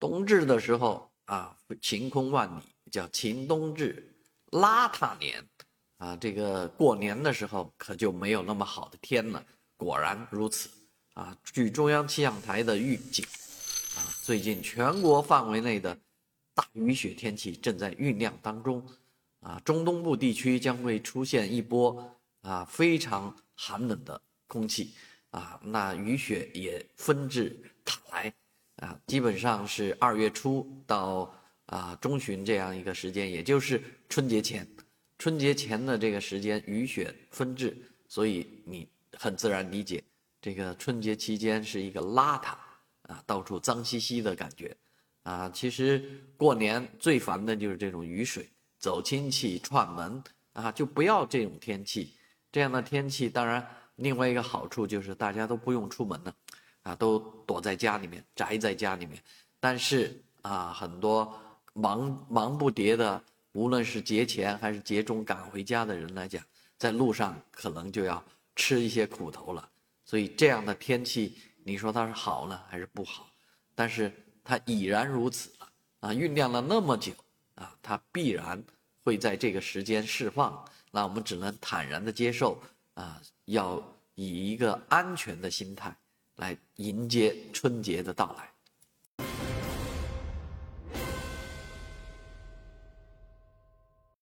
冬至的时候啊，晴空万里，叫晴冬至，邋遢年啊。这个过年的时候可就没有那么好的天了。果然如此啊。据中央气象台的预警啊，最近全国范围内的大雨雪天气正在酝酿当中啊。中东部地区将会出现一波啊非常寒冷的空气啊，那雨雪也纷至沓来。啊，基本上是二月初到啊中旬这样一个时间，也就是春节前，春节前的这个时间雨雪纷至，所以你很自然理解，这个春节期间是一个邋遢啊，到处脏兮兮的感觉，啊，其实过年最烦的就是这种雨水，走亲戚串门啊，就不要这种天气，这样的天气当然另外一个好处就是大家都不用出门了。啊，都躲在家里面，宅在家里面。但是啊，很多忙忙不迭的，无论是节前还是节中赶回家的人来讲，在路上可能就要吃一些苦头了。所以这样的天气，你说它是好呢还是不好？但是它已然如此了啊，酝酿了那么久啊，它必然会在这个时间释放。那我们只能坦然的接受啊，要以一个安全的心态。来迎接春节的到来。